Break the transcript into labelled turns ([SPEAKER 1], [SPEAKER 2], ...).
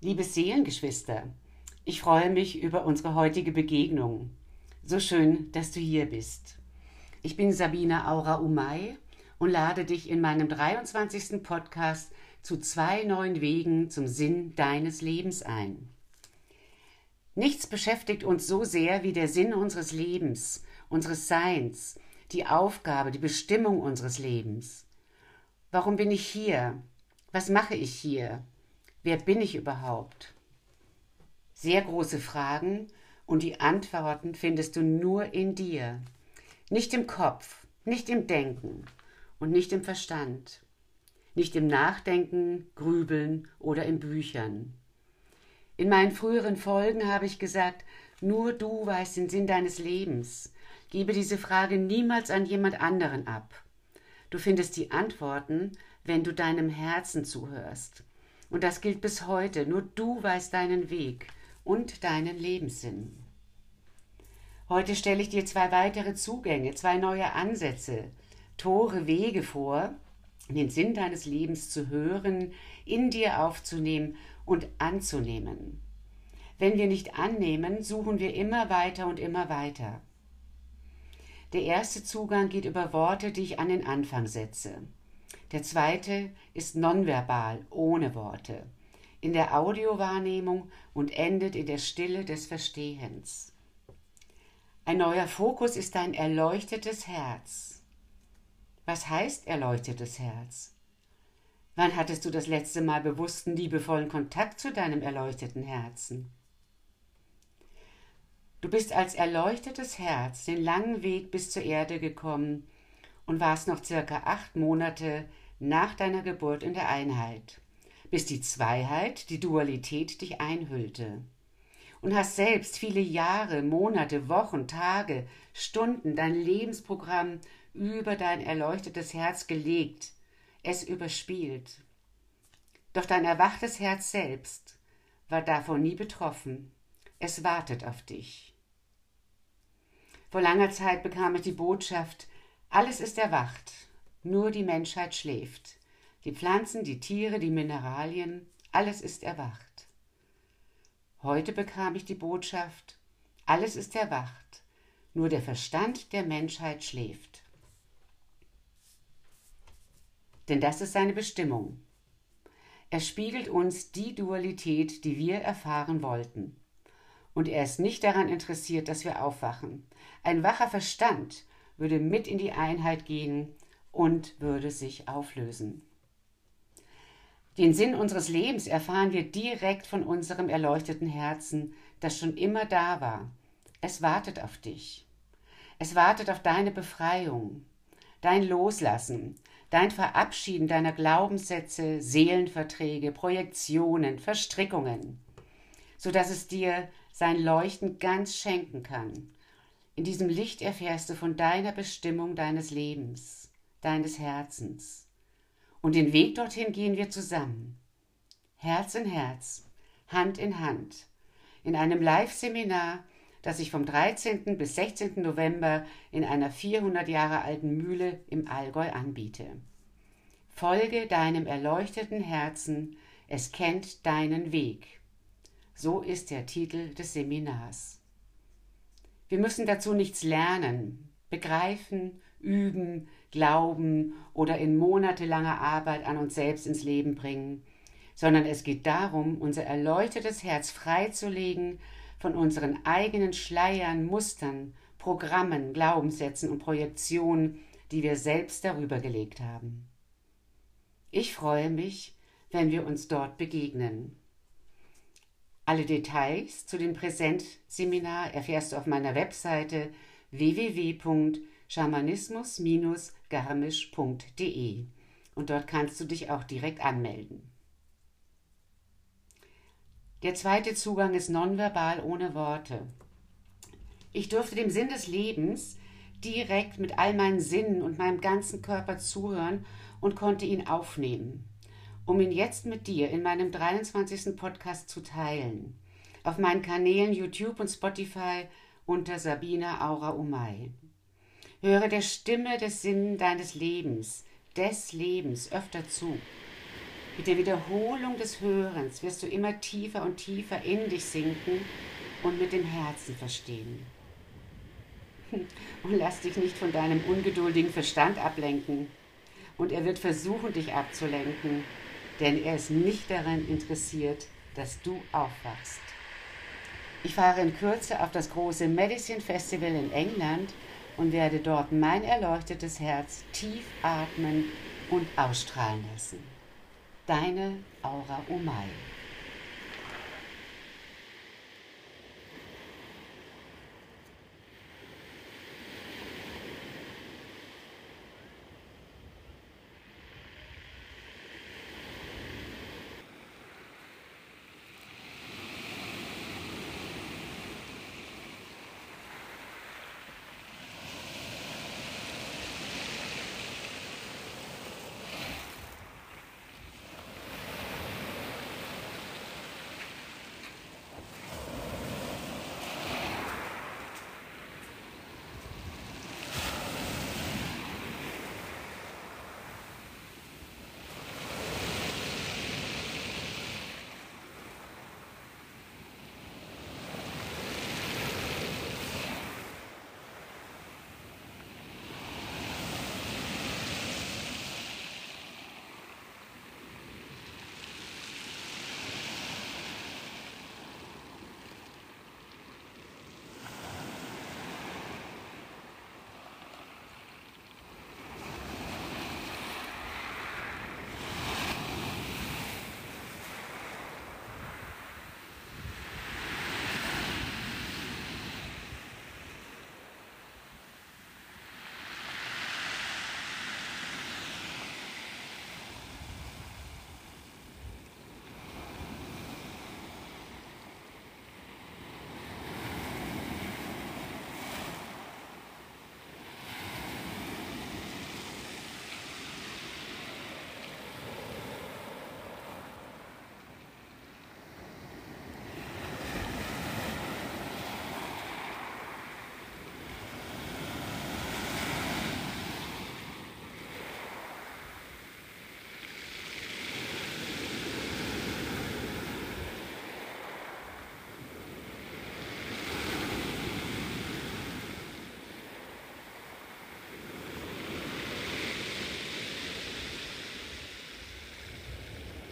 [SPEAKER 1] Liebe Seelengeschwister, ich freue mich über unsere heutige Begegnung. So schön, dass du hier bist. Ich bin Sabine Aura Umay und lade dich in meinem 23. Podcast zu zwei neuen Wegen zum Sinn deines Lebens ein. Nichts beschäftigt uns so sehr wie der Sinn unseres Lebens, unseres Seins, die Aufgabe, die Bestimmung unseres Lebens. Warum bin ich hier? Was mache ich hier? Wer bin ich überhaupt? Sehr große Fragen und die Antworten findest du nur in dir. Nicht im Kopf, nicht im Denken und nicht im Verstand. Nicht im Nachdenken, Grübeln oder in Büchern. In meinen früheren Folgen habe ich gesagt, nur du weißt den Sinn deines Lebens. Gebe diese Frage niemals an jemand anderen ab. Du findest die Antworten, wenn du deinem Herzen zuhörst. Und das gilt bis heute. Nur du weißt deinen Weg und deinen Lebenssinn. Heute stelle ich dir zwei weitere Zugänge, zwei neue Ansätze, Tore, Wege vor, den Sinn deines Lebens zu hören, in dir aufzunehmen und anzunehmen. Wenn wir nicht annehmen, suchen wir immer weiter und immer weiter. Der erste Zugang geht über Worte, die ich an den Anfang setze. Der zweite ist nonverbal, ohne Worte, in der Audiowahrnehmung und endet in der Stille des Verstehens. Ein neuer Fokus ist dein erleuchtetes Herz. Was heißt erleuchtetes Herz? Wann hattest du das letzte Mal bewussten, liebevollen Kontakt zu deinem erleuchteten Herzen? Du bist als erleuchtetes Herz den langen Weg bis zur Erde gekommen und warst noch circa acht Monate nach deiner Geburt in der Einheit, bis die Zweiheit, die Dualität dich einhüllte. Und hast selbst viele Jahre, Monate, Wochen, Tage, Stunden dein Lebensprogramm über dein erleuchtetes Herz gelegt, es überspielt. Doch dein erwachtes Herz selbst war davon nie betroffen. Es wartet auf dich. Vor langer Zeit bekam ich die Botschaft, alles ist erwacht, nur die Menschheit schläft. Die Pflanzen, die Tiere, die Mineralien, alles ist erwacht. Heute bekam ich die Botschaft, alles ist erwacht, nur der Verstand der Menschheit schläft. Denn das ist seine Bestimmung. Er spiegelt uns die Dualität, die wir erfahren wollten. Und er ist nicht daran interessiert, dass wir aufwachen. Ein wacher Verstand würde mit in die Einheit gehen und würde sich auflösen. Den Sinn unseres Lebens erfahren wir direkt von unserem erleuchteten Herzen, das schon immer da war. Es wartet auf dich. Es wartet auf deine Befreiung, dein Loslassen, dein Verabschieden deiner Glaubenssätze, Seelenverträge, Projektionen, Verstrickungen, so dass es dir sein Leuchten ganz schenken kann in diesem Licht erfährst du von deiner Bestimmung deines Lebens, deines Herzens. Und den Weg dorthin gehen wir zusammen. Herz in Herz, Hand in Hand. In einem Live-Seminar, das ich vom 13. bis 16. November in einer 400 Jahre alten Mühle im Allgäu anbiete. Folge deinem erleuchteten Herzen, es kennt deinen Weg. So ist der Titel des Seminars. Wir müssen dazu nichts lernen, begreifen, üben, glauben oder in monatelanger Arbeit an uns selbst ins Leben bringen, sondern es geht darum, unser erleuchtetes Herz freizulegen von unseren eigenen Schleiern, Mustern, Programmen, Glaubenssätzen und Projektionen, die wir selbst darüber gelegt haben. Ich freue mich, wenn wir uns dort begegnen. Alle Details zu dem Präsentseminar erfährst du auf meiner Webseite www.schamanismus-garmisch.de und dort kannst du dich auch direkt anmelden. Der zweite Zugang ist nonverbal ohne Worte. Ich durfte dem Sinn des Lebens direkt mit all meinen Sinnen und meinem ganzen Körper zuhören und konnte ihn aufnehmen um ihn jetzt mit dir in meinem 23. Podcast zu teilen. Auf meinen Kanälen YouTube und Spotify unter Sabina Aura Umay. Höre der Stimme des Sinn deines Lebens, des Lebens öfter zu. Mit der Wiederholung des Hörens wirst du immer tiefer und tiefer in dich sinken und mit dem Herzen verstehen. Und lass dich nicht von deinem ungeduldigen Verstand ablenken. Und er wird versuchen, dich abzulenken, denn er ist nicht daran interessiert, dass du aufwachst. Ich fahre in Kürze auf das große Medicine Festival in England und werde dort mein erleuchtetes Herz tief atmen und ausstrahlen lassen. Deine Aura Omai.